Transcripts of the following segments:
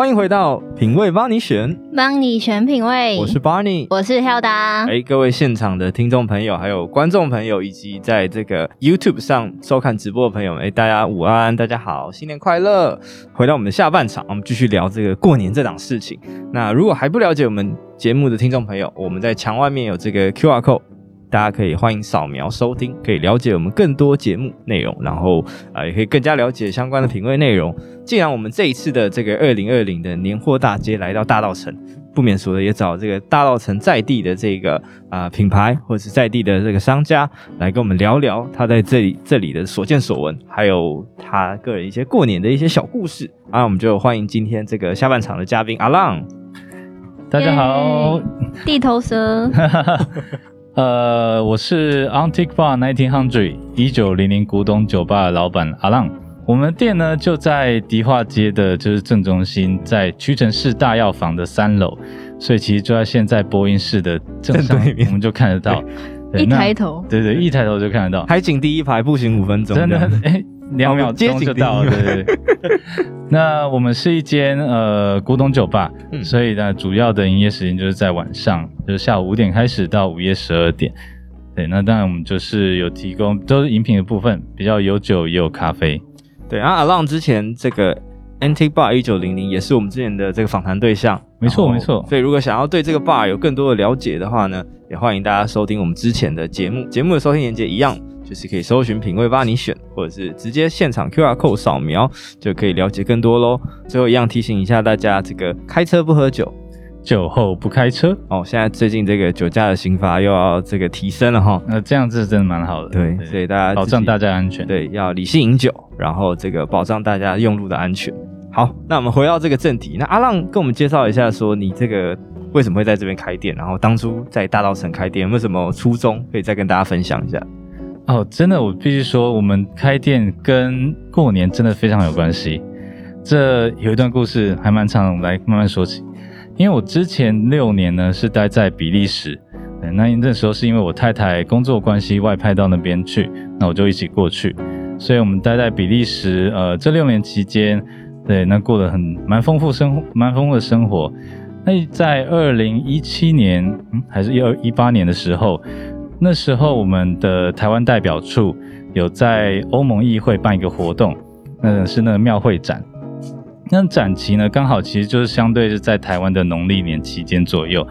欢迎回到品味帮你选，帮你选品味。我是 Barney，我是 Hilda。哎，各位现场的听众朋友，还有观众朋友，以及在这个 YouTube 上收看直播的朋友们，哎，大家午安，大家好，新年快乐！回到我们的下半场，我们继续聊这个过年这档事情。那如果还不了解我们节目的听众朋友，我们在墙外面有这个 QR code。大家可以欢迎扫描收听，可以了解我们更多节目内容，然后啊、呃，也可以更加了解相关的品味内容。既然我们这一次的这个二零二零的年货大街来到大稻城，不免俗的也找这个大稻城在地的这个啊、呃、品牌，或者是在地的这个商家来跟我们聊聊他在这里这里的所见所闻，还有他个人一些过年的一些小故事。啊，我们就欢迎今天这个下半场的嘉宾阿浪。大家好，地头蛇。呃，我是 Antique Bar Nineteen Hundred 一九零零古董酒吧的老板阿浪。我们店呢就在迪化街的，就是正中心，在屈臣氏大药房的三楼，所以其实就在现在播音室的正上面，我们就看得到。一抬头，对对，一抬头就看得到。海景第一排，步行五分钟。真的，哎。两秒钟就到了，对对对。那我们是一间呃古董酒吧，嗯、所以呢，主要的营业时间就是在晚上，就是下午五点开始到午夜十二点。对，那当然我们就是有提供都是饮品的部分，比较有酒也有咖啡。对，啊，阿浪之前这个 Antique Bar 一九零零也是我们之前的这个访谈对象，没错没错。所以如果想要对这个 bar 有更多的了解的话呢，也欢迎大家收听我们之前的节目，节目的收听链接一样。就是可以搜寻品味帮你选，或者是直接现场 QR code 扫描就可以了解更多喽。最后一样提醒一下大家，这个开车不喝酒，酒后不开车哦。现在最近这个酒驾的刑罚又要这个提升了哈，那这样子真的蛮好的。对，对所以大家保障大家安全，对，要理性饮酒，然后这个保障大家用路的安全。好，那我们回到这个正题，那阿浪跟我们介绍一下，说你这个为什么会在这边开店，然后当初在大稻城开店有没有什么初衷，可以再跟大家分享一下。哦，真的，我必须说，我们开店跟过年真的非常有关系。这有一段故事，还蛮长，来慢慢说起。因为我之前六年呢是待在比利时，那那时候是因为我太太工作关系外派到那边去，那我就一起过去。所以我们待在比利时，呃，这六年期间，对，那过得很蛮丰富生活，蛮丰富的生活。那在二零一七年，嗯，还是一二一八年的时候。那时候，我们的台湾代表处有在欧盟议会办一个活动，那是那个庙会展。那展期呢，刚好其实就是相对是在台湾的农历年期间左右。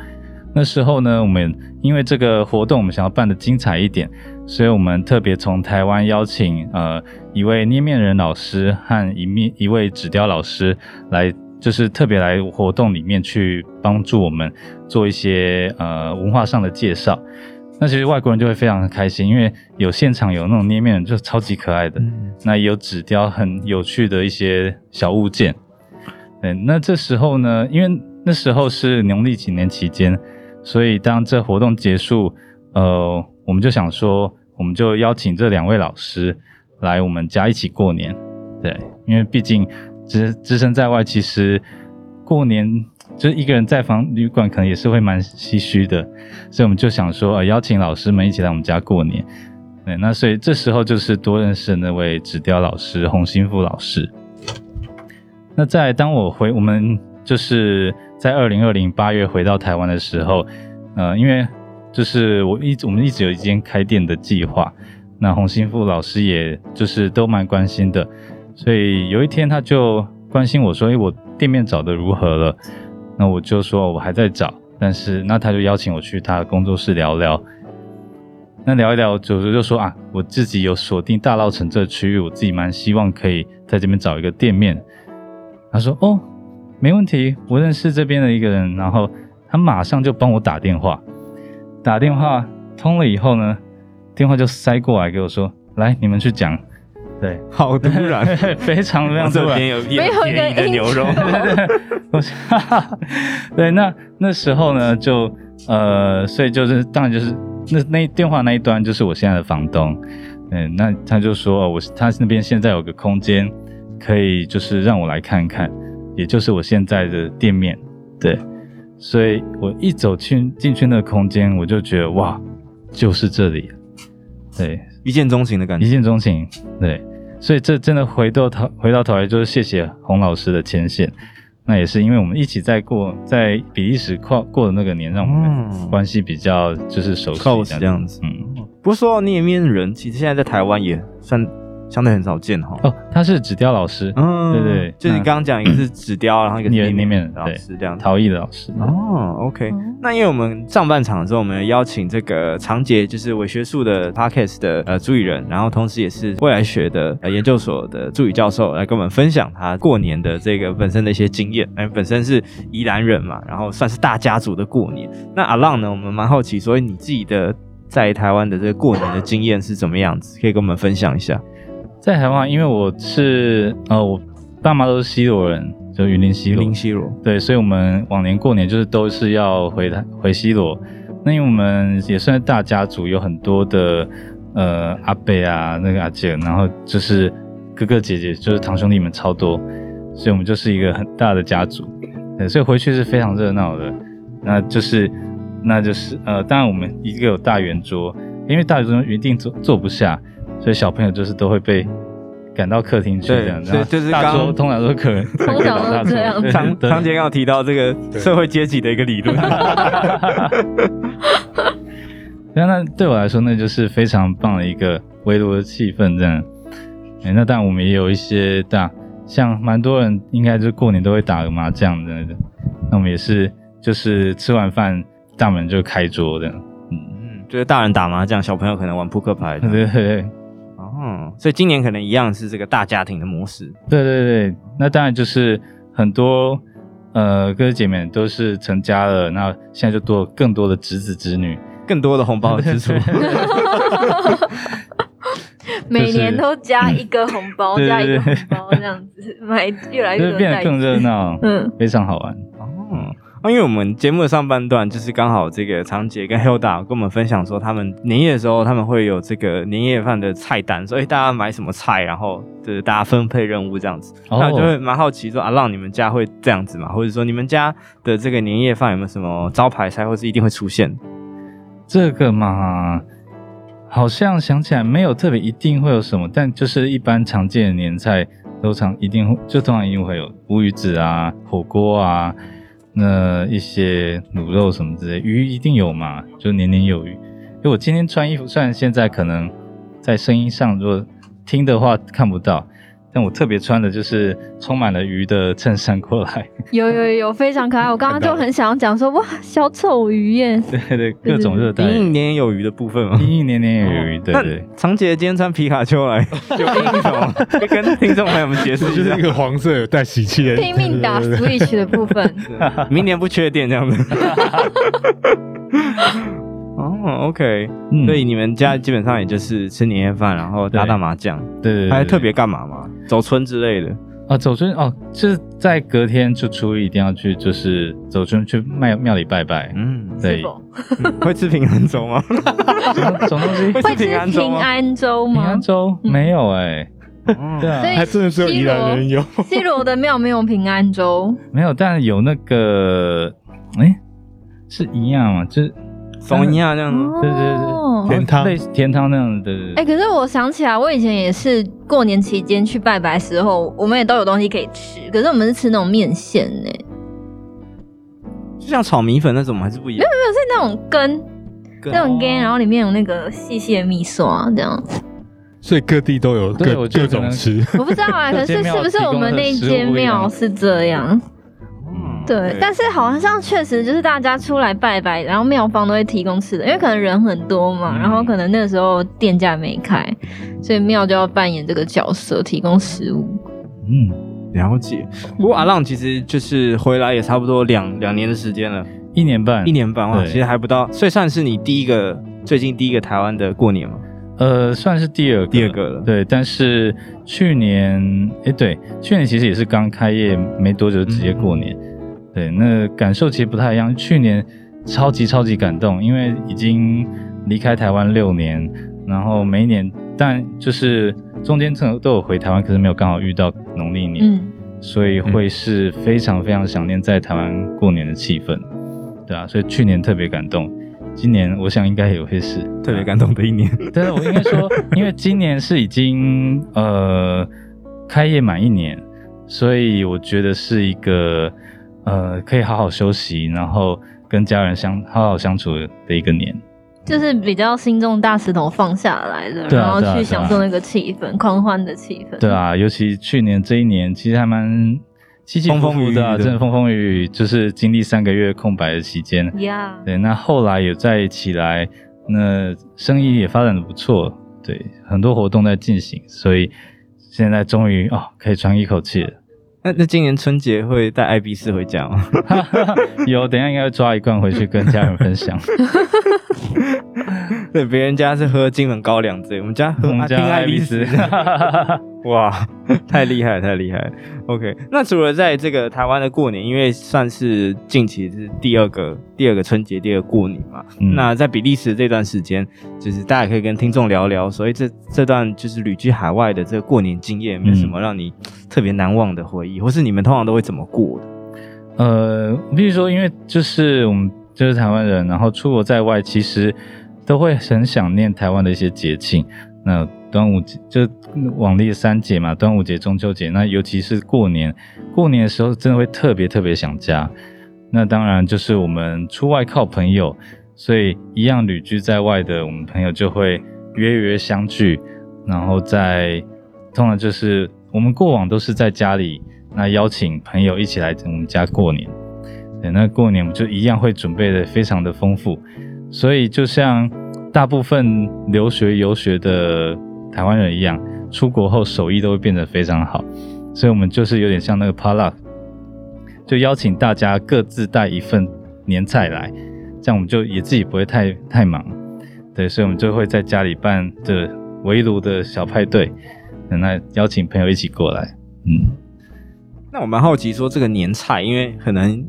那时候呢，我们因为这个活动，我们想要办得精彩一点，所以我们特别从台湾邀请呃一位捏面人老师和一面一位纸雕老师来，就是特别来活动里面去帮助我们做一些呃文化上的介绍。那其实外国人就会非常的开心，因为有现场有那种捏面人，就超级可爱的。嗯、那也有纸雕很有趣的一些小物件。嗯，那这时候呢，因为那时候是农历几年期间，所以当这活动结束，呃，我们就想说，我们就邀请这两位老师来我们家一起过年。对，因为毕竟只只身在外，其实过年。就一个人在房旅馆，可能也是会蛮唏嘘的，所以我们就想说，呃，邀请老师们一起来我们家过年。对，那所以这时候就是多认识那位纸雕老师洪新富老师。那在当我回我们就是在二零二零八月回到台湾的时候，呃，因为就是我一直我们一直有一间开店的计划，那洪新富老师也就是都蛮关心的，所以有一天他就关心我说，诶，我店面找的如何了？那我就说，我还在找，但是那他就邀请我去他的工作室聊聊。那聊一聊，就就说啊，我自己有锁定大稻城这区域，我自己蛮希望可以在这边找一个店面。他说哦，没问题，我认识这边的一个人，然后他马上就帮我打电话。打电话通了以后呢，电话就塞过来给我说，来，你们去讲。对，好突然，非常非常突然，这边有便宜的牛肉。对，那那时候呢，就呃，所以就是当然就是那那电话那一端就是我现在的房东，嗯，那他就说我他那边现在有个空间，可以就是让我来看看，也就是我现在的店面，对，所以我一走进进去那个空间，我就觉得哇，就是这里，对，一见钟情的感觉，一见钟情，对。所以这真的回到头回到头来就是谢谢洪老师的牵线，那也是因为我们一起在过在比利时跨过的那个年，让我们关系比较就是熟悉这样子。嗯，不过说到那面人，其实现在在台湾也算。相对很少见哈。哦，他是纸雕老师，嗯，对对，就是你刚刚讲一个是纸雕，然后一个捏面老师这样，陶艺的老师。哦，OK。那因为我们上半场的时候，我们邀请这个长杰，就是伪学术的 Podcast 的呃主理人，然后同时也是未来学的呃研究所的助理教授，来跟我们分享他过年的这个本身的一些经验。哎，本身是宜兰人嘛，然后算是大家族的过年。那阿浪呢，我们蛮好奇，所以你自己的在台湾的这个过年的经验是怎么样子？可以跟我们分享一下。在台湾，因为我是呃，我爸妈都是西罗人，就云林西罗。云林西罗。对，所以我们往年过年就是都是要回台回西罗。那因为我们也算是大家族，有很多的呃阿伯啊，那个阿姐，然后就是哥哥姐姐，就是堂兄弟们超多，所以我们就是一个很大的家族。对，所以回去是非常热闹的。那就是，那就是呃，当然我们一个有大圆桌，因为大圆桌一定坐坐不下。所以小朋友就是都会被赶到客厅去这样，对，就是刚刚通常都可能 通常都这样。长长洁刚刚提到这个社会阶级的一个理论，那那对我来说，那就是非常棒的一个围炉的气氛这样。哎，那当然我们也有一些大，像蛮多人应该就过年都会打个麻将之类的。那我们也是，就是吃完饭大门就开桌的。嗯嗯。就是大人打麻将，小朋友可能玩扑克牌。对对对，哦，所以今年可能一样是这个大家庭的模式。对对对，那当然就是很多呃哥哥姐妹都是成家了，那现在就多更多的侄子侄女，更多的红包支出。每年都加一个红包，加一个红包这样子，买越来越多，变得更热闹，嗯，非常好玩。因为我们节目的上半段就是刚好这个长姐跟 Hilda 跟我们分享说，他们年夜的时候他们会有这个年夜饭的菜单，所以大家买什么菜，然后就是大家分配任务这样子。Oh. 那我就会蛮好奇说，阿浪你们家会这样子吗？或者说你们家的这个年夜饭有没有什么招牌菜，或是一定会出现？这个嘛，好像想起来没有特别一定会有什么，但就是一般常见的年菜都常一定会，就通常一定会有乌鱼子啊、火锅啊。那一些卤肉什么之类，鱼一定有嘛，就年年有余。因为我今天穿衣服，虽然现在可能在声音上如果听的话看不到。但我特别穿的就是充满了鱼的衬衫过来，有有有，非常可爱。我刚刚就很想要讲说，哇，小丑鱼耶！对对，各种热带，年年有余的部分嘛，年年年有余。对对，长姐今天穿皮卡丘来，就拼什么？跟听众朋友们解释，就是一个黄色有带喜气的，拼命打 Switch 的部分，明年不缺电这样子。哦，OK，嗯，所以你们家基本上也就是吃年夜饭，然后打打麻将，对对，还特别干嘛吗？走村之类的啊？走村哦，就是在隔天就初一一定要去，就是走村去庙庙里拜拜。嗯，对，会吃平安粥吗？什么东西？会吃平安粥吗？平安粥吗？平安粥没有哎，对啊，还真的是有宜兰人有。西罗的庙没有平安粥，没有，但有那个，哎，是一样吗？就是。松一样这样子，对对对，甜汤类似甜汤那样的。哎，可是我想起来，我以前也是过年期间去拜拜的时候，我们也都有东西可以吃。可是我们是吃那种面线呢，就像炒米粉那种吗？还是不一样？没有没有，是那种根，那种根，然后里面有那个细细的米刷这样。所以各地都有各各种吃。我不知道啊，可是是不是我们那间庙是这样？对，但是好像确实就是大家出来拜拜，然后庙方都会提供吃的，因为可能人很多嘛，然后可能那个时候店家没开，所以庙就要扮演这个角色，提供食物。嗯，了解。不过阿浪其实就是回来也差不多两两年的时间了，一年半，一年半哇，其实还不到，所以算是你第一个最近第一个台湾的过年吗？呃，算是第二个第二个了。对，但是去年，哎，对，去年其实也是刚开业没多久，直接过年。嗯对，那感受其实不太一样。去年超级超级感动，因为已经离开台湾六年，然后每一年，但就是中间曾都有回台湾，可是没有刚好遇到农历年，嗯，所以会是非常非常想念在台湾过年的气氛，对啊，所以去年特别感动，今年我想应该也会是特别感动的一年。但是我应该说，因为今年是已经呃开业满一年。所以我觉得是一个呃可以好好休息，然后跟家人相好好相处的一个年。就是比较心中大石头放下来的，然后去享受那个气氛，狂欢的气氛。对啊，尤其去年这一年，其实还蛮起起伏伏的，啊，真的风风雨雨，就是经历三个月空白的期间。呀，对，那后来有再起来，那生意也发展的不错，对，很多活动在进行，所以现在终于哦可以喘一口气了。那那今年春节会带艾比斯回家吗？有，等一下应该会抓一罐回去跟家人分享。对，别人家是喝金门高粱醉，我们家喝拼艾比斯。哇，太厉害了，太厉害了。OK，那除了在这个台湾的过年，因为算是近期是第二个第二个春节，第二个过年嘛。嗯、那在比利时这段时间，就是大家可以跟听众聊聊，所以这这段就是旅居海外的这个过年经验，有没有什么让你特别难忘的回忆，或是你们通常都会怎么过的？呃，比如说，因为就是我们就是台湾人，然后出国在外，其实都会很想念台湾的一些节庆。那端午节就往例三节嘛，端午节、中秋节，那尤其是过年，过年的时候真的会特别特别想家。那当然就是我们出外靠朋友，所以一样旅居在外的我们朋友就会约约相聚，然后在通常就是我们过往都是在家里，那邀请朋友一起来我们家过年。对，那过年我们就一样会准备的非常的丰富，所以就像。大部分留学游学的台湾人一样，出国后手艺都会变得非常好，所以我们就是有点像那个 potluck，就邀请大家各自带一份年菜来，这样我们就也自己不会太太忙，对，所以我们就会在家里办的围炉的小派对，那邀请朋友一起过来，嗯，那我蛮好奇说这个年菜，因为可能。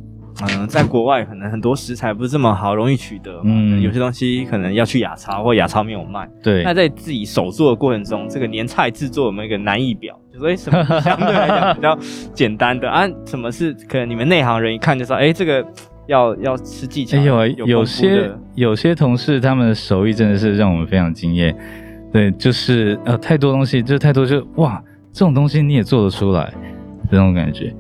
嗯，在国外可能很多食材不是这么好容易取得，嗯，有些东西可能要去亚超或亚超没有卖。对，那在自己手做的过程中，这个年菜制作有没有一个难易表？就说什么相对来讲比较简单的 啊？什么是可能你们内行人一看就知道，哎、欸，这个要要吃技巧。有有，有些有些同事他们的手艺真的是让我们非常惊艳。对，就是呃太多东西，就是太多就哇，这种东西你也做得出来，这种感觉。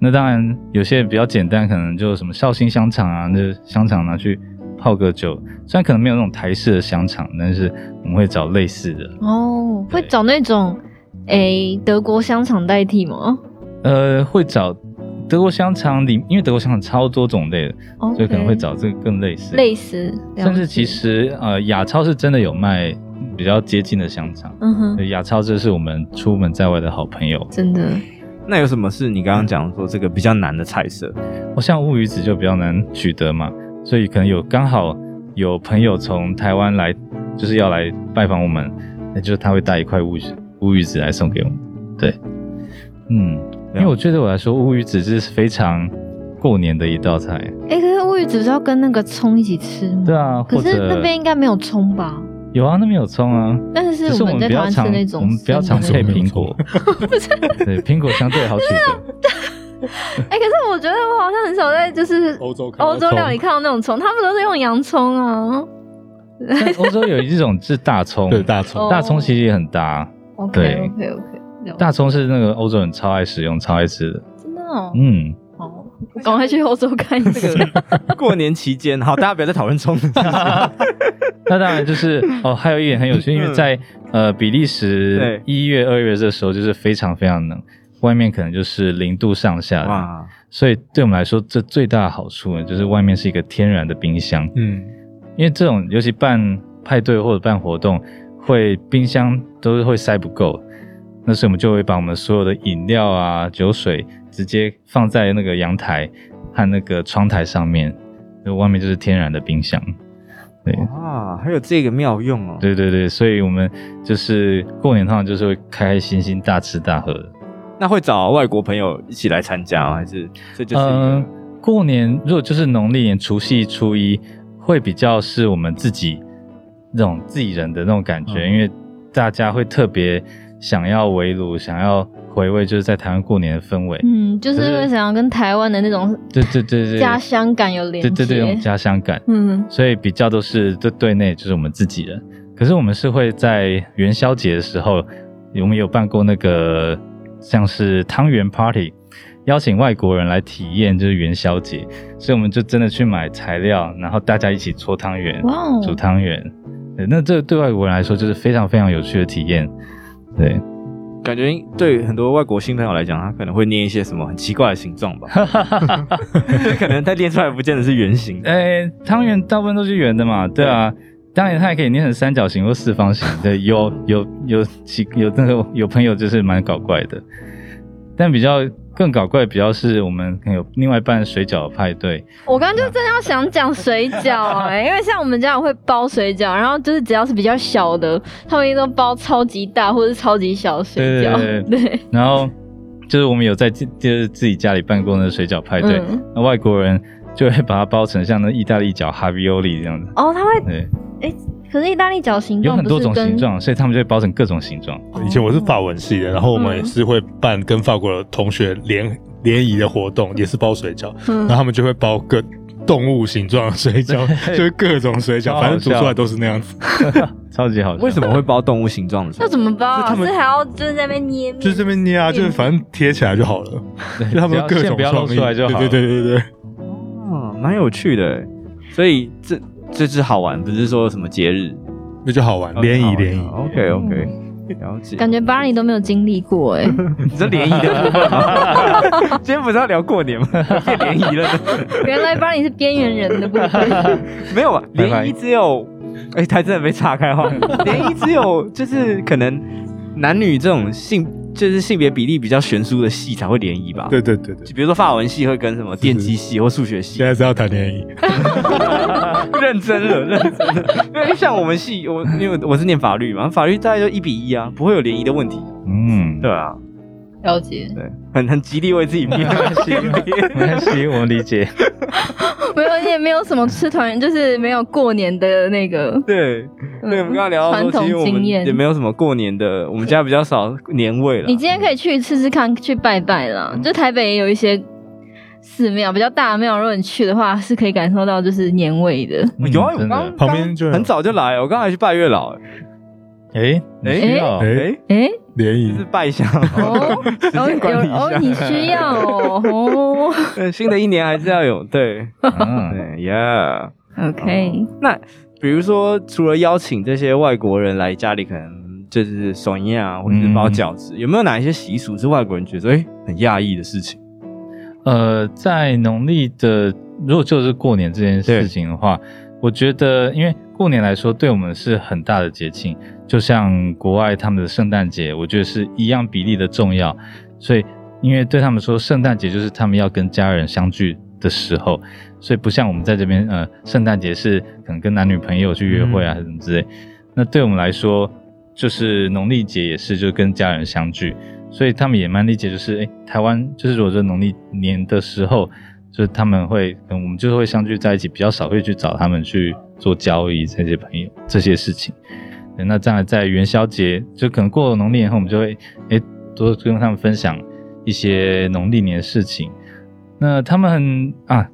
那当然，有些比较简单，可能就什么绍兴香肠啊，那香肠拿去泡个酒，虽然可能没有那种台式的香肠，但是我们会找类似的。哦，会找那种诶、欸、德国香肠代替吗？呃，会找德国香肠里，因为德国香肠超多种类的，okay, 所以可能会找这个更类似。类似，甚至其实呃亚超是真的有卖比较接近的香肠。嗯哼，亚超这是我们出门在外的好朋友，真的。那有什么是你刚刚讲说这个比较难的菜色？我像乌鱼子就比较难取得嘛，所以可能有刚好有朋友从台湾来，就是要来拜访我们，那就是他会带一块乌鱼乌鱼子来送给我们。对，嗯，因为我觉得我来说乌鱼子是非常过年的一道菜。哎、欸，可是乌鱼子是要跟那个葱一起吃吗？对啊，可是那边应该没有葱吧？有啊，那边有葱啊，但是是我们在台湾吃那种，我们不要常配苹果，对，苹果相对好取得。哎、欸，可是我觉得我好像很少在就是欧洲欧洲料理看到那种葱，他们都是用洋葱啊。欧洲有一种是大葱，对，大葱，大葱其实也很搭。Oh, 对，OK OK OK，大葱是那个欧洲人超爱使用、超爱吃的。真的哦，嗯。赶快去欧洲看一次。过年期间，好，大家不要再讨论葱。那当然就是哦，还有一点很有趣，因为在呃比利时一月、二月这时候就是非常非常冷，外面可能就是零度上下的。哇！所以对我们来说，这最大的好处呢，就是外面是一个天然的冰箱。嗯，因为这种尤其办派对或者办活动，会冰箱都是会塞不够，那所以我们就会把我们所有的饮料啊、酒水。直接放在那个阳台和那个窗台上面，就外面就是天然的冰箱。对啊，还有这个妙用哦。对对对，所以我们就是过年通常就是会开开心心大吃大喝。那会找外国朋友一起来参加吗？还是这就是？嗯，过年如果就是农历年除夕初一，会比较是我们自己那种自己人的那种感觉，嗯、因为大家会特别想要围炉，想要。回味就是在台湾过年的氛围，嗯，就是会想要跟台湾的那种对对对对。家乡感有连接，对对对，那种家乡感，嗯，所以比较都是对对内就是我们自己人，可是我们是会在元宵节的时候，我们有办过那个像是汤圆 party，邀请外国人来体验就是元宵节，所以我们就真的去买材料，然后大家一起搓汤圆，哇，煮汤圆。对，那这对外国人来说就是非常非常有趣的体验。对，感觉对很多外国新朋友来讲，他可能会捏一些什么很奇怪的形状吧，就 可能他捏出来不见得是圆形。哎、欸，汤圆大部分都是圆的嘛，对啊。对当然，它也可以捏成三角形或四方形。对，有有有几有那个有朋友就是蛮搞怪的，但比较更搞怪，比较是我们有另外办水饺派对。我刚刚就正要想讲水饺哎、欸，因为像我们家也会包水饺，然后就是只要是比较小的，他们一都包超级大或者是超级小的水饺。对，对，对，对，然后就是我们有在就是自己家里办过那个水饺派对，嗯、那外国人就会把它包成像那意大利饺 Ravioli 这样子。哦，他会对。哎，可是意大利饺形状有很多种形状，所以他们就会包成各种形状。以前我是法文系的，然后我们也是会办跟法国的同学联联谊的活动，也是包水饺，然后他们就会包各动物形状的水饺，就是各种水饺，反正煮出来都是那样子，超级好笑。为什么会包动物形状的？那怎么包啊？他们还要就是在那边捏，就是这边捏啊，就是反正贴起来就好了。就他们各种创意，对对对对对。哦，蛮有趣的，所以这。这是好玩，不是说什么节日，那就好玩。联谊联谊，OK OK，了解。感觉巴尼都没有经历过哎，你说联谊的部分吗？今天不是要聊过年吗？变联谊了。原来巴尼是边缘人的部分。没有啊，联谊只有，哎，他真的被岔开话。联谊只有就是可能男女这种性。就是性别比例比较悬殊的系才会联谊吧？对对对对，比如说法文系会跟什么电机系或数学系。现在是要谈联谊，认真了，认真了。因为像我们系，我因为我是念法律嘛，法律大概就一比一啊，不会有联谊的问题。嗯，对啊。了解，对，很很极力为自己辩解，没关系，我理解。没有，也没有什么吃团圆，就是没有过年的那个。对，对，我们刚刚聊到说，其实我们也没有什么过年的，我们家比较少年味了。你今天可以去试试看，去拜拜啦。就台北也有一些寺庙，比较大的庙，如果你去的话，是可以感受到就是年味的。有啊，我刚旁边就很早就来，我刚才去拜月老。哎哎哎哎。联谊。是拜香哦，有哦，你需要哦，哦，新的一年还是要有对，对呀，OK。那比如说，除了邀请这些外国人来家里，可能就是送宴啊，或者是包饺子，有没有哪一些习俗是外国人觉得哎很讶异的事情？呃，在农历的，如果就是过年这件事情的话，我觉得，因为过年来说，对我们是很大的节庆。就像国外他们的圣诞节，我觉得是一样比例的重要。所以，因为对他们说，圣诞节就是他们要跟家人相聚的时候，所以不像我们在这边，呃，圣诞节是可能跟男女朋友去约会啊，什么之类。那对我们来说，就是农历节也是就跟家人相聚，所以他们也蛮理解，就是诶，台湾就是如果说农历年的时候，就是他们会，我们就会相聚在一起，比较少会去找他们去做交易这些朋友这些事情。那这样在元宵节，就可能过了农历年后，我们就会诶多跟他们分享一些农历年的事情。那他们很啊，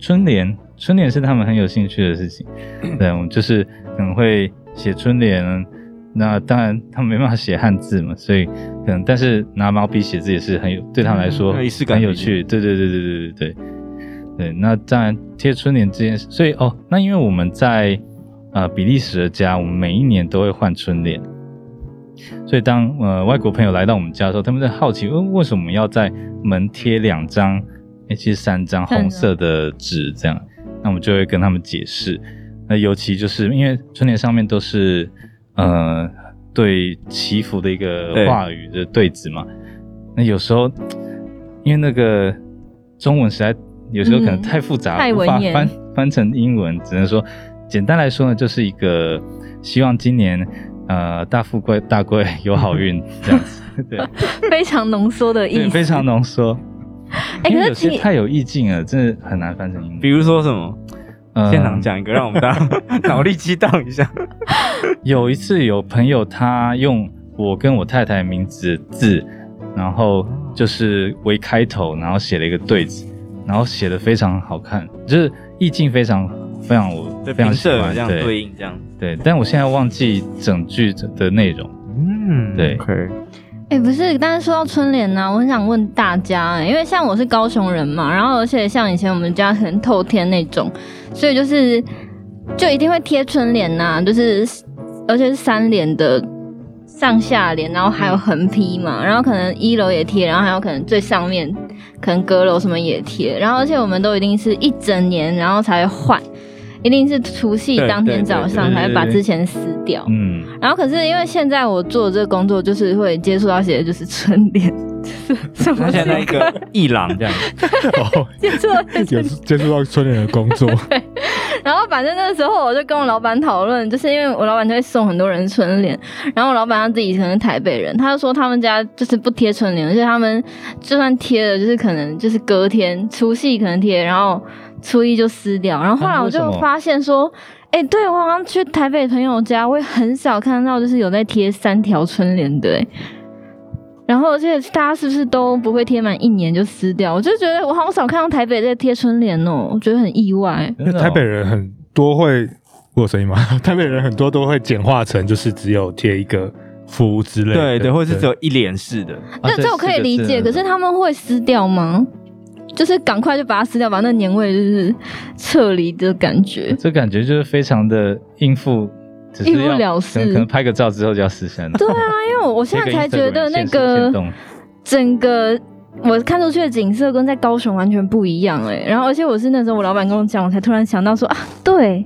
春联，春联是他们很有兴趣的事情。对，我们就是可能会写春联。那当然他们没办法写汉字嘛，所以可能但是拿毛笔写字也是很有，对他们来说很有趣。对对对对对对对对。那当然贴春联这件事，所以哦，那因为我们在。啊、呃，比利时的家，我们每一年都会换春联，所以当呃外国朋友来到我们家的时候，他们在好奇，为为什么要在门贴两张，诶其实三张红色的纸这样，那我们就会跟他们解释。那尤其就是因为春联上面都是呃对祈福的一个话语的对子嘛，那有时候因为那个中文实在有时候可能太复杂，嗯、无法翻翻成英文，只能说。简单来说呢，就是一个希望今年呃大富贵大贵有好运 这样子，对，非常浓缩的意思，非常浓缩。哎、欸，可是有些太有意境了，真的很难翻成英文。比如说什么？现场讲一个，让我们大家 脑力激荡一下。有一次有朋友他用我跟我太太名字的字，然后就是为开头，然后写了一个对子，然后写的非常好看，就是意境非常。非常我非常喜欢这样对应这样对，但我现在忘记整句的内容。嗯，对。OK，哎、欸，不是，但是说到春联呢、啊，我很想问大家、欸，因为像我是高雄人嘛，然后而且像以前我们家很透天那种，所以就是就一定会贴春联呐、啊，就是而且是三联的上下联，然后还有横批嘛，然后可能一楼也贴，然后还有可能最上面可能阁楼什么也贴，然后而且我们都一定是一整年然后才会换。一定是除夕当天早上才会把之前撕掉，嗯，然后可是因为现在我做的这个工作就是会接触到写的就是春联，是而且那个一郎这样。哦，接触接触到春联的工作，对，然后反正那个时候我就跟我老板讨论，就是因为我老板就会送很多人春联，然后我老板他自己可能是台北人，他就说他们家就是不贴春联，而且他们就算贴了，就是可能就是隔天除夕可能贴，然后。初一就撕掉，然后后来我就发现说，哎、对我好像去台北朋友家，我也很少看到就是有在贴三条春联的，然后而且大家是不是都不会贴满一年就撕掉？我就觉得我好少看到台北在贴春联哦，我觉得很意外。因为台北人很多会，我有声音吗？台北人很多都会简化成就是只有贴一个福之类的，对对，或者是只有一联式的。那这我可以理解，可是他们会撕掉吗？就是赶快就把它撕掉，把那年味就是撤离的感觉。这感觉就是非常的应付，应付了事。可能拍个照之后就要失声了。对啊，因为我我现在才觉得那个整个我看出去的景色跟在高雄完全不一样哎。然后而且我是那时候我老板跟我讲，我才突然想到说啊，对，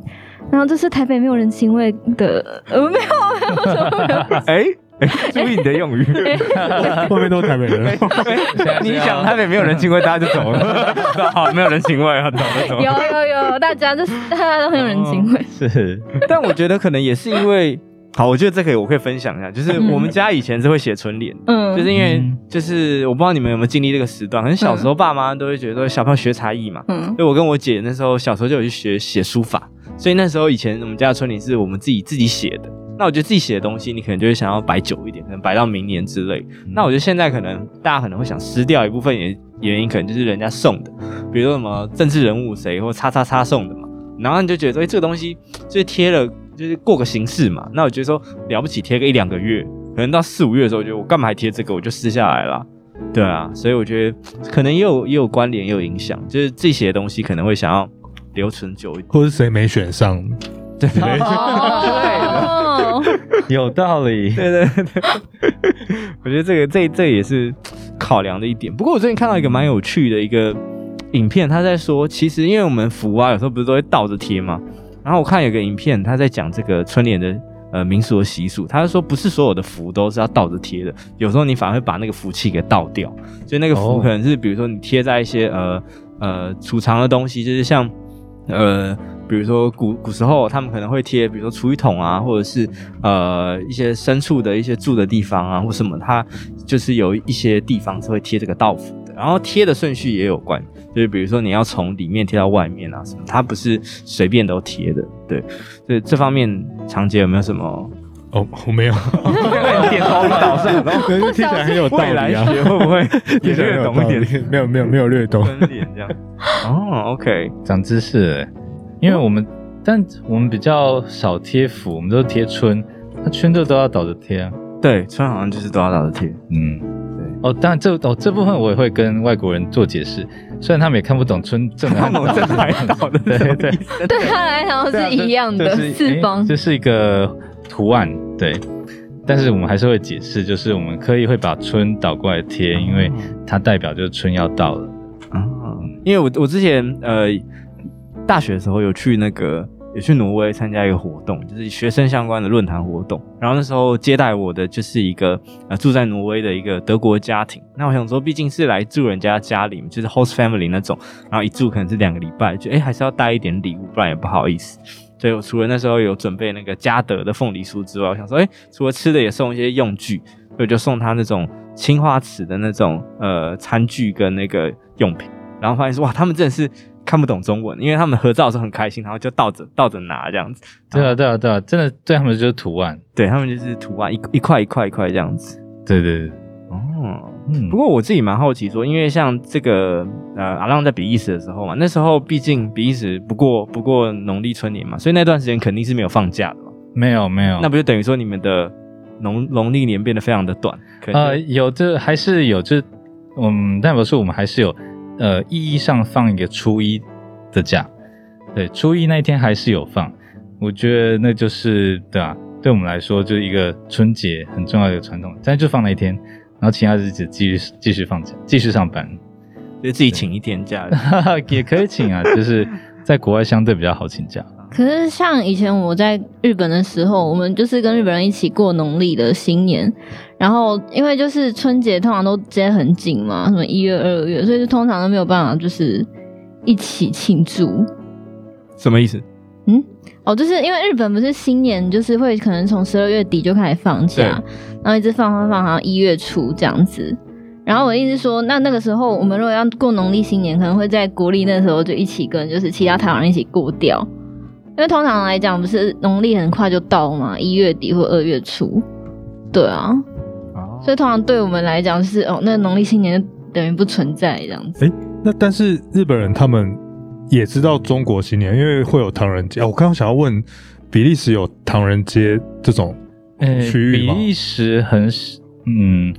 然后这是台北没有人情味的，呃，没有没有没有。哎。哎，注意你的用语，后面都是台北人。你想台北没有人情味，大家就走了。好，没有人情味，走了走了。有有有，大家就是大家都很有人情味。哦、是，但我觉得可能也是因为，好，我觉得这个我可以分享一下，就是我们家以前是会写春联，嗯，就是因为就是我不知道你们有没有经历这个时段，可能小时候爸妈都会觉得小朋友学才艺嘛，嗯，所以我跟我姐那时候小时候就有去学写书法，所以那时候以前我们家的春联是我们自己自己写的。那我觉得自己写的东西，你可能就会想要摆久一点，可能摆到明年之类。嗯、那我觉得现在可能大家可能会想撕掉一部分原原因，可能就是人家送的，比如说什么政治人物谁或叉叉叉送的嘛。然后你就觉得说，哎、欸，这个东西就是贴了，就是过个形式嘛。那我觉得说了不起，贴个一两个月，可能到四五月的时候，我觉得我干嘛还贴这个，我就撕下来了。对啊，所以我觉得可能也有也有关联，也有影响，就是自己写的东西可能会想要留存久一点，或是谁没选上，对对对。有道理，对对对，我觉得这个这这也是考量的一点。不过我最近看到一个蛮有趣的一个影片，他在说，其实因为我们福啊，有时候不是都会倒着贴吗？然后我看有个影片，他在讲这个春联的呃民俗的习俗，他就说不是所有的福都是要倒着贴的，有时候你反而会把那个福气给倒掉，所以那个福可能是比如说你贴在一些呃呃储藏的东西，就是像呃。比如说古古时候，他们可能会贴，比如说厨余桶啊，或者是呃一些牲畜的一些住的地方啊，或什么，它就是有一些地方是会贴这个道符的。然后贴的顺序也有关，就是比如说你要从里面贴到外面啊什么，它不是随便都贴的。对，所以这方面长杰有没有什么？哦，我没有，点头倒是，然后 听起来很有道理啊，会不会也略懂一点？没有没有没有略懂，这样。哦，OK，长知识了。因为我们，但我们比较少贴符，我们都贴春，那春就都要倒着贴啊。对，春好像就是都要倒着贴。嗯，对。哦，当然这哦这部分我也会跟外国人做解释，虽然他们也看不懂春正来正来倒的，对对对。对他来讲是一样的，四方。这是一个图案，对。但是我们还是会解释，就是我们刻意会把春倒过来贴，因为它代表就是春要到了。啊，因为我我之前呃。大学的时候有去那个，有去挪威参加一个活动，就是学生相关的论坛活动。然后那时候接待我的就是一个呃住在挪威的一个德国家庭。那我想说，毕竟是来住人家家里，就是 host family 那种，然后一住可能是两个礼拜，就诶还是要带一点礼物，不然也不好意思。所以我除了那时候有准备那个嘉德的凤梨酥之外，我想说，诶除了吃的也送一些用具，所以就送他那种青花瓷的那种呃餐具跟那个用品。然后发现说，哇，他们真的是。看不懂中文，因为他们合照的时候很开心，然后就倒着倒着拿这样子。对啊，对啊，对啊，真的对他们就是图案，对他们就是图案，一一块一块一块这样子。对对对，哦，嗯。不过我自己蛮好奇说，因为像这个呃阿浪在比利时的时候嘛，那时候毕竟比利时不过不过农历春年嘛，所以那段时间肯定是没有放假的嘛。没有没有，那不就等于说你们的农农历年变得非常的短。呃，有这还是有这，嗯，代表说我们还是有呃意义上放一个初一的假，对，初一那一天还是有放。我觉得那就是对啊，对我们来说就是一个春节很重要的传统，但就放那一天，然后其他日子继续继续放假，继续上班，就自己请一天假 也可以请啊，就是在国外相对比较好请假。可是像以前我在日本的时候，我们就是跟日本人一起过农历的新年，然后因为就是春节通常都接很紧嘛，什么一月、二月，所以就通常都没有办法就是一起庆祝。什么意思？嗯，哦，就是因为日本不是新年就是会可能从十二月底就开始放假，然后一直放放放，好像一月初这样子。然后我的意思说，那那个时候我们如果要过农历新年，可能会在国历那时候就一起跟就是其他台湾人一起过掉。因为通常来讲，不是农历很快就到嘛，一月底或二月初，对啊，哦、所以通常对我们来讲，是哦，那农历新年等于不存在这样子。哎，那但是日本人他们也知道中国新年，因为会有唐人街。我刚刚想要问，比利时有唐人街这种区域吗？比利时很嗯，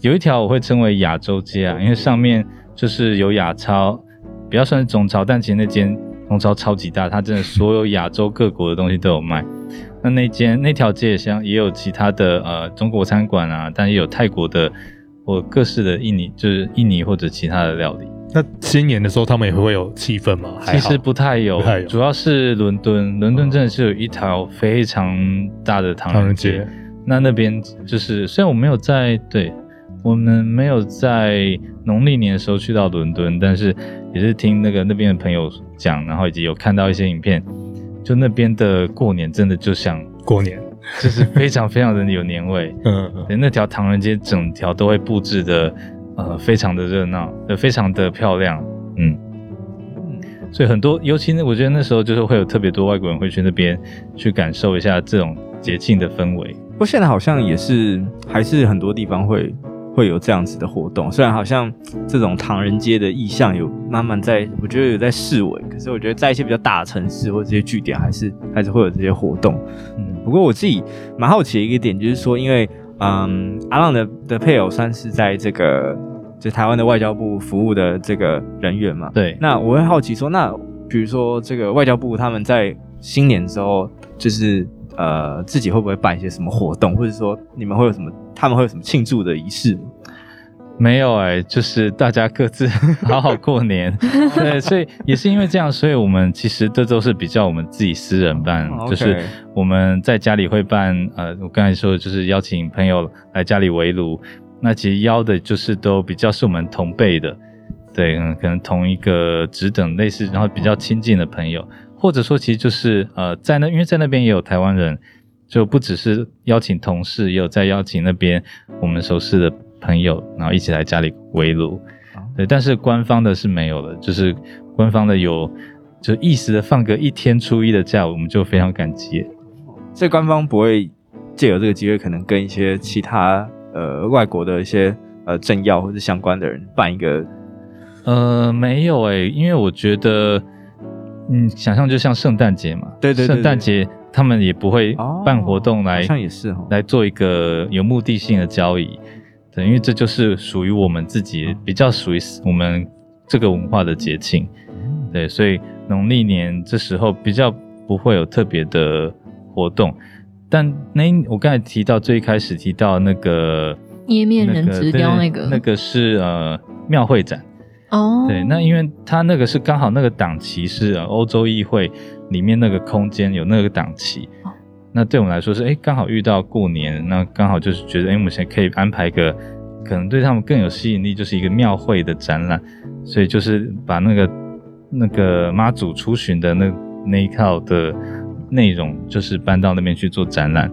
有一条我会称为亚洲街啊，因为上面就是有亚超，比较算是中超，但其实那间。中超超级大，它真的所有亚洲各国的东西都有卖。那那间那条街像也有其他的呃中国餐馆啊，但也有泰国的或各式的印尼，就是印尼或者其他的料理。那新年的时候他们也会有气氛吗？其实不太有，太有主要是伦敦，伦敦真的是有一条非常大的唐人街。人街那那边就是虽然我没有在对。我们没有在农历年的时候去到伦敦，但是也是听那个那边的朋友讲，然后以及有看到一些影片，就那边的过年真的就像过年，就是非常非常的有年味。嗯，嗯，那条唐人街整条都会布置的呃非常的热闹，呃非常的漂亮。嗯，所以很多，尤其那，我觉得那时候就是会有特别多外国人会去那边去感受一下这种节庆的氛围。不过现在好像也是还是很多地方会。会有这样子的活动，虽然好像这种唐人街的意象有慢慢在，我觉得有在示威，可是我觉得在一些比较大的城市或者这些据点，还是还是会有这些活动。嗯，不过我自己蛮好奇的一个点，就是说，因为嗯，阿浪的的配偶算是在这个就台湾的外交部服务的这个人员嘛，对。那我会好奇说，那比如说这个外交部他们在新年的时候，就是呃自己会不会办一些什么活动，或者说你们会有什么？他们会有什么庆祝的仪式？没有哎、欸，就是大家各自 好好过年。对，所以也是因为这样，所以我们其实这都是比较我们自己私人办，就是我们在家里会办。呃，我刚才说的就是邀请朋友来家里围炉，那其实邀的就是都比较是我们同辈的，对，嗯，可能同一个职等类似，然后比较亲近的朋友，或者说其实就是呃，在那因为在那边也有台湾人。就不只是邀请同事，也有在邀请那边我们熟识的朋友，然后一起来家里围炉。对，但是官方的是没有的，就是官方的有，就意思的放个一天初一的假，我们就非常感激。所以官方不会借由这个机会，可能跟一些其他呃外国的一些呃政要或者相关的人办一个，呃，没有诶、欸，因为我觉得，嗯，想象就像圣诞节嘛，对对对，对，圣诞节。他们也不会办活动来，好像也是来做一个有目的性的交易，对，因为这就是属于我们自己比较属于我们这个文化的节庆，对，所以农历年这时候比较不会有特别的活动。但那我刚才提到最一开始提到那个页面人直雕那个，那个是呃庙会展哦，对，那因为他那个是刚好那个档期是欧洲议会。里面那个空间有那个档期，那对我们来说是哎，刚好遇到过年，那刚好就是觉得哎，我们现在可以安排一个可能对他们更有吸引力，就是一个庙会的展览，所以就是把那个那个妈祖出巡的那那一套的内容，就是搬到那边去做展览。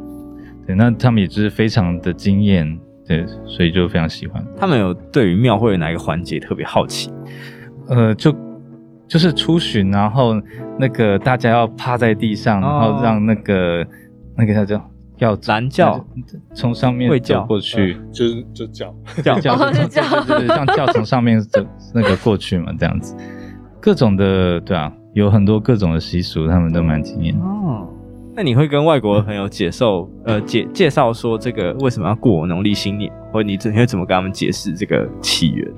对，那他们也就是非常的惊艳，对，所以就非常喜欢。他们有对于庙会的哪一个环节特别好奇？呃，就。就是出巡，然后那个大家要趴在地上，然后让那个那个叫叫要蓝轿 从上面走过去，就是就叫叫叫对让叫从上面走那个过去嘛，这样子，各种的对啊，有很多各种的习俗，他们都蛮惊艳的。哦，那你会跟外国的朋友解受呃介介绍说这个为什么要过农历新年，或者你你会怎么跟他们解释这个起源？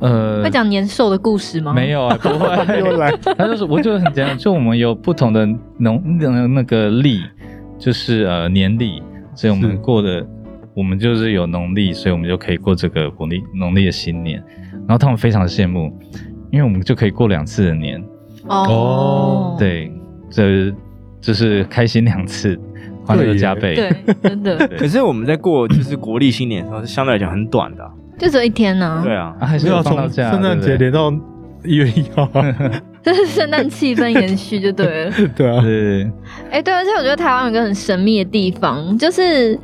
呃，会讲年兽的故事吗？没有啊，不会。又来，他就是我就很简单，就我们有不同的农那那个历，就是呃年历，所以我们过的我们就是有农历，所以我们就可以过这个农历农历的新年。然后他们非常羡慕，因为我们就可以过两次的年。哦，对，这这是开心两次，欢乐加倍。对，真的。可是我们在过就是国历新年的时候，是相对来讲很短的。就只有一天呢？对啊，还是要从圣诞节连到一月一号，就是圣诞气氛延续就对了。对啊，对。哎，对，而且我觉得台湾有个很神秘的地方，就是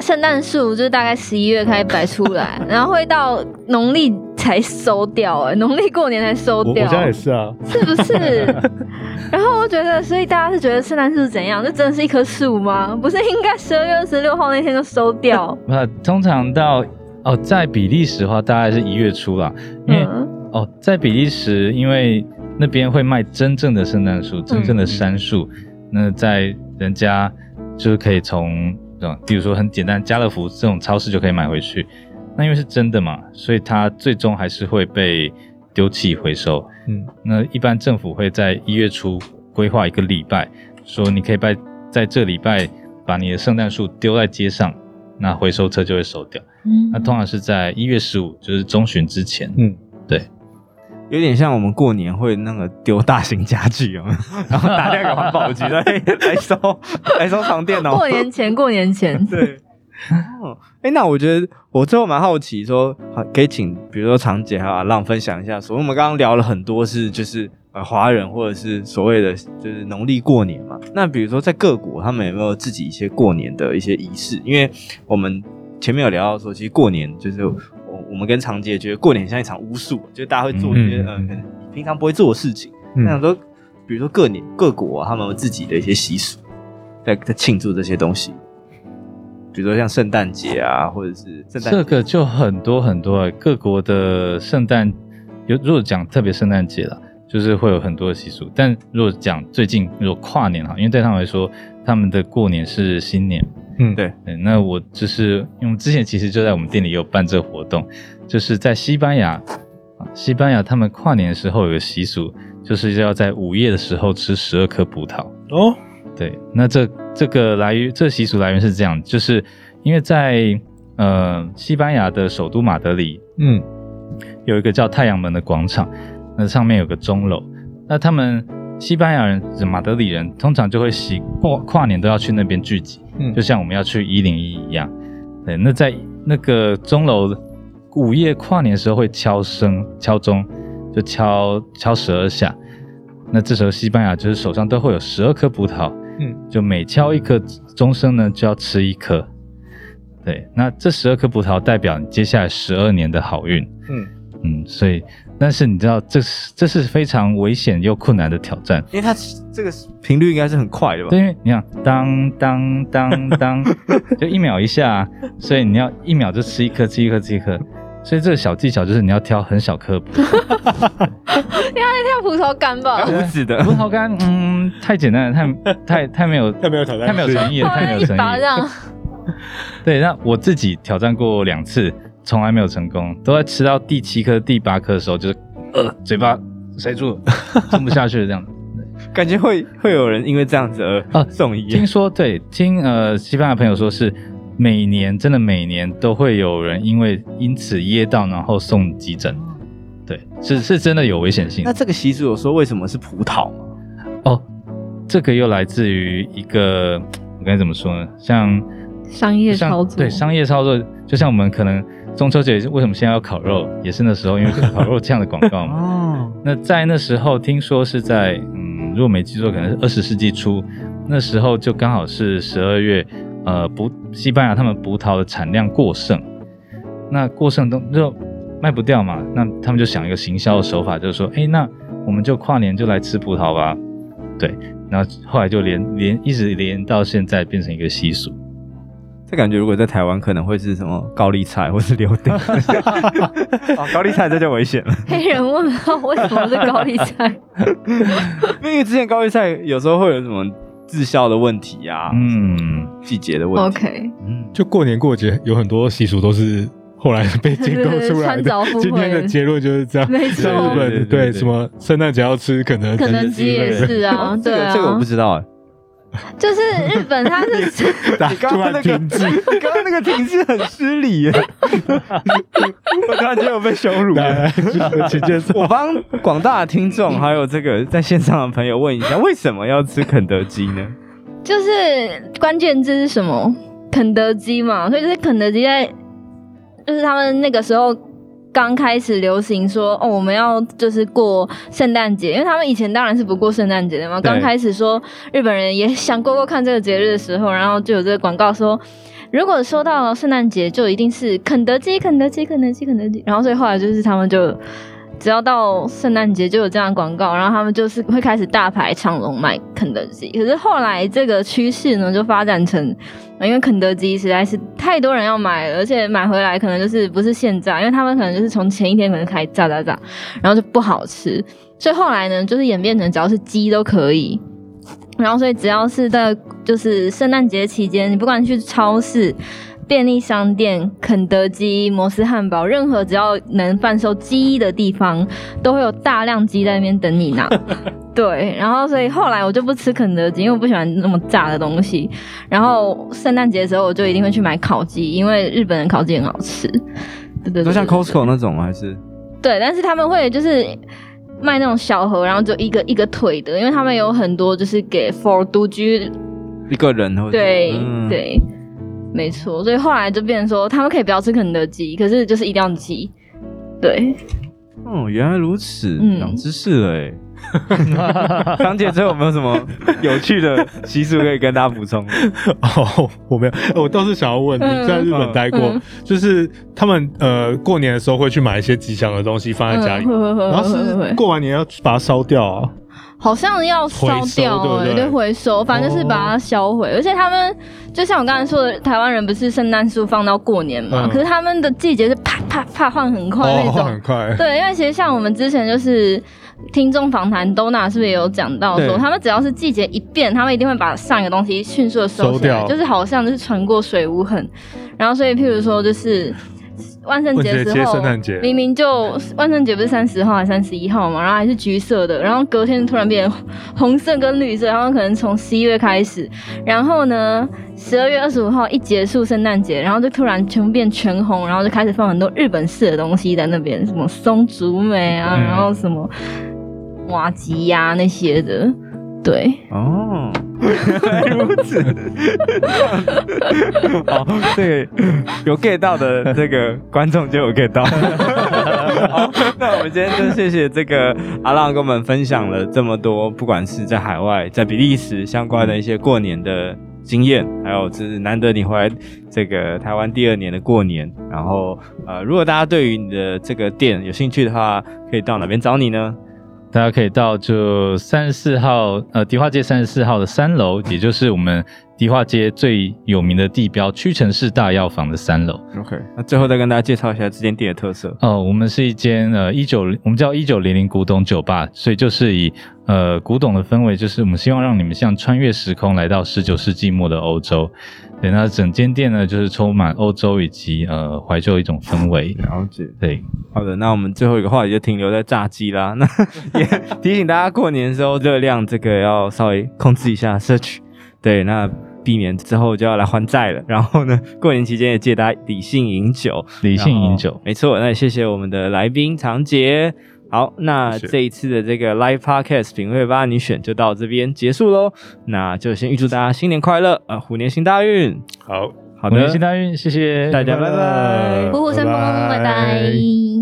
圣诞树，就是大概十一月开始摆出来，然后会到农历才收掉，哎，农历过年才收掉。我家也是啊，是不是？然后我觉得，所以大家是觉得圣诞树是怎样？这真的是一棵树吗？不是应该十二月二十六号那天就收掉？那通常到。哦，在比利时的话，大概是一月初啦，因为、嗯、哦，在比利时，因为那边会卖真正的圣诞树，真正的杉树，嗯、那在人家就是可以从，比如说很简单，家乐福这种超市就可以买回去。那因为是真的嘛，所以它最终还是会被丢弃回收。嗯，那一般政府会在一月初规划一个礼拜，说你可以拜在这礼拜把你的圣诞树丢在街上。那回收车就会收掉，嗯，那通常是在一月十五，就是中旬之前，嗯，对，有点像我们过年会那个丢大型家具哦，然后打电话给环保局来来收来收床垫哦。过年前，过年前，对，哦，哎，那我觉得我最后蛮好奇说，说可以请比如说长姐还有阿浪分享一下，所以我们刚刚聊了很多是就是。呃，华人或者是所谓的就是农历过年嘛，那比如说在各国，他们有没有自己一些过年的一些仪式？因为我们前面有聊到说，其实过年就是我我们跟长姐觉得过年像一场巫术，就大家会做一些呃可能平常不会做的事情。那想说，比如说各年各国啊，他们有自己的一些习俗，在在庆祝这些东西，比如说像圣诞节啊，或者是圣诞，这个就很多很多各国的圣诞，有如果讲特别圣诞节了。就是会有很多的习俗，但如果讲最近如果跨年哈，因为对他们来说，他们的过年是新年，嗯，对，对，那我就是因为之前其实就在我们店里有办这个活动，就是在西班牙啊，西班牙他们跨年的时候有个习俗，就是要在午夜的时候吃十二颗葡萄。哦，对，那这这个来源，这习俗来源是这样，就是因为在呃西班牙的首都马德里，嗯，有一个叫太阳门的广场。那上面有个钟楼，那他们西班牙人、马德里人通常就会习过跨年都要去那边聚集，嗯，就像我们要去一零一一样。对，那在那个钟楼午夜跨年的时候会敲声敲钟，就敲敲十二下。那这时候西班牙就是手上都会有十二颗葡萄，嗯，就每敲一颗钟声呢就要吃一颗。对，那这十二颗葡萄代表你接下来十二年的好运，嗯嗯，所以。但是你知道，这是这是非常危险又困难的挑战，因为它这个频率应该是很快的吧？对，因为你看，当当当当，就一秒一下，所以你要一秒就吃一颗，吃一颗，吃一颗。所以这个小技巧就是你要挑很小颗葡萄，你 要挑葡萄干吧？无籽的葡萄干，嗯，太简单了，太太太没有 太没有挑战，太没有诚意了，太没有诚意。对，那我自己挑战过两次。从来没有成功，都在吃到第七颗、第八颗的时候，就是呃，嘴巴塞住了，吞不下去了这样子。感觉会会有人因为这样子而啊送医。听说对，听呃西班牙朋友说是每年真的每年都会有人因为因此噎到，然后送急诊。对，是是真的有危险性。那这个习俗有说为什么是葡萄吗？哦，这个又来自于一个我该怎么说呢？像商业操作，对商业操作，就像我们可能。中秋节为什么现在要烤肉？也是那时候，因为烤肉这样的广告嘛。哦。那在那时候，听说是在嗯，如果没记错，可能是二十世纪初，那时候就刚好是十二月，呃，葡西班牙他们葡萄的产量过剩，那过剩都就卖不掉嘛，那他们就想一个行销的手法，就是说，哎，那我们就跨年就来吃葡萄吧。对，然后后来就连连一直连到现在变成一个习俗。这感觉如果在台湾可能会是什么高丽菜或是柳丁，哦，高丽菜这就危险了。黑人问号为什么是高丽菜？因为之前高丽菜有时候会有什么滞销的问题啊，嗯，季节的问题。OK，嗯，就过年过节有很多习俗都是后来被建构出来的。今天的结论就是这样。没错，日本对什么圣诞节要吃肯德基，肯德基也是啊，对啊，这个我不知道哎。就是日本，它是 你刚刚那个刚刚那个停滞很失礼耶，我突然间有被羞辱了。我帮广大的听众还有这个在线上的朋友问一下，为什么要吃肯德基呢？就是关键字是什么？肯德基嘛，所以就是肯德基在，就是他们那个时候。刚开始流行说哦，我们要就是过圣诞节，因为他们以前当然是不过圣诞节的嘛。刚开始说日本人也想过过看这个节日的时候，然后就有这个广告说，如果说到圣诞节，就一定是肯德基，肯德基，肯德基，肯德基。然后所以后来就是他们就。只要到圣诞节就有这样的广告，然后他们就是会开始大排长龙买肯德基。可是后来这个趋势呢，就发展成，因为肯德基实在是太多人要买了，而且买回来可能就是不是现炸，因为他们可能就是从前一天可能开始炸炸炸，然后就不好吃。所以后来呢，就是演变成只要是鸡都可以。然后所以只要是在就是圣诞节期间，你不管去超市。便利商店、肯德基、摩斯汉堡，任何只要能贩售鸡的地方，都会有大量鸡在那边等你拿。对，然后所以后来我就不吃肯德基，因为我不喜欢那么炸的东西。然后圣诞节的时候，我就一定会去买烤鸡，因为日本人烤鸡很好吃。对对对，就像 Costco 那种还是？对，但是他们会就是卖那种小盒，然后就一个一个腿的，因为他们有很多就是给 for 独居一个人。对、嗯、对。没错，所以后来就变成说，他们可以不要吃肯德基，可是就是一定要鸡。对，哦，原来如此，长知识了哎。张姐，最后有没有什么有趣的习俗可以跟大家补充？哦，我没有，我倒是想要问，你在日本待过，嗯、就是他们呃过年的时候会去买一些吉祥的东西放在家里，嗯、然后是过完年要把它烧掉啊。好像要烧掉，欸，对，对，对，回收，反正就是把它销毁。哦、而且他们就像我刚才说的，台湾人不是圣诞树放到过年嘛？嗯、可是他们的季节是啪啪啪换很快那种，哦、很快。对，因为其实像我们之前就是听众访谈，Dona 是不是也有讲到说，他们只要是季节一变，他们一定会把上一个东西迅速的收起来，就是好像就是穿过水无痕。然后所以譬如说就是。万圣节的时候，明明就万圣节不是三十号还是三十一号嘛，然后还是橘色的，然后隔天突然变红色跟绿色，然后可能从十一月开始，然后呢，十二月二十五号一结束圣诞节，然后就突然全部变全红，然后就开始放很多日本式的东西在那边，什么松竹梅啊，然后什么瓦吉呀那些的。对哦，原来如此。好，这个有 get 到的这个观众就有 get 到。好，那我们今天就谢谢这个阿浪跟我们分享了这么多，不管是在海外、在比利时相关的一些过年的经验，还有就是难得你回来这个台湾第二年的过年。然后呃，如果大家对于你的这个店有兴趣的话，可以到哪边找你呢？大家可以到就三十四号，呃，迪化街三十四号的三楼，也就是我们迪化街最有名的地标屈臣氏大药房的三楼。OK，那最后再跟大家介绍一下这间店的特色。哦，我们是一间呃一九，我们叫一九零零古董酒吧，所以就是以呃古董的氛围，就是我们希望让你们像穿越时空来到十九世纪末的欧洲。对，那整间店呢，就是充满欧洲以及呃怀旧一种氛围。了解，对，好的，那我们最后一个话题就停留在炸鸡啦。那 也 提醒大家，过年的时候热量这个要稍微控制一下摄取。对，那避免之后就要来还债了。然后呢，过年期间也记得大家理性饮酒，理性饮酒，没错。那也谢谢我们的来宾长洁。好，那这一次的这个 Live Podcast 品味吧你选就到这边结束喽。那就先预祝大家新年快乐啊，虎年行大运。好，好的，虎年行大运，谢谢。大家，拜拜，虎虎生风，拜拜。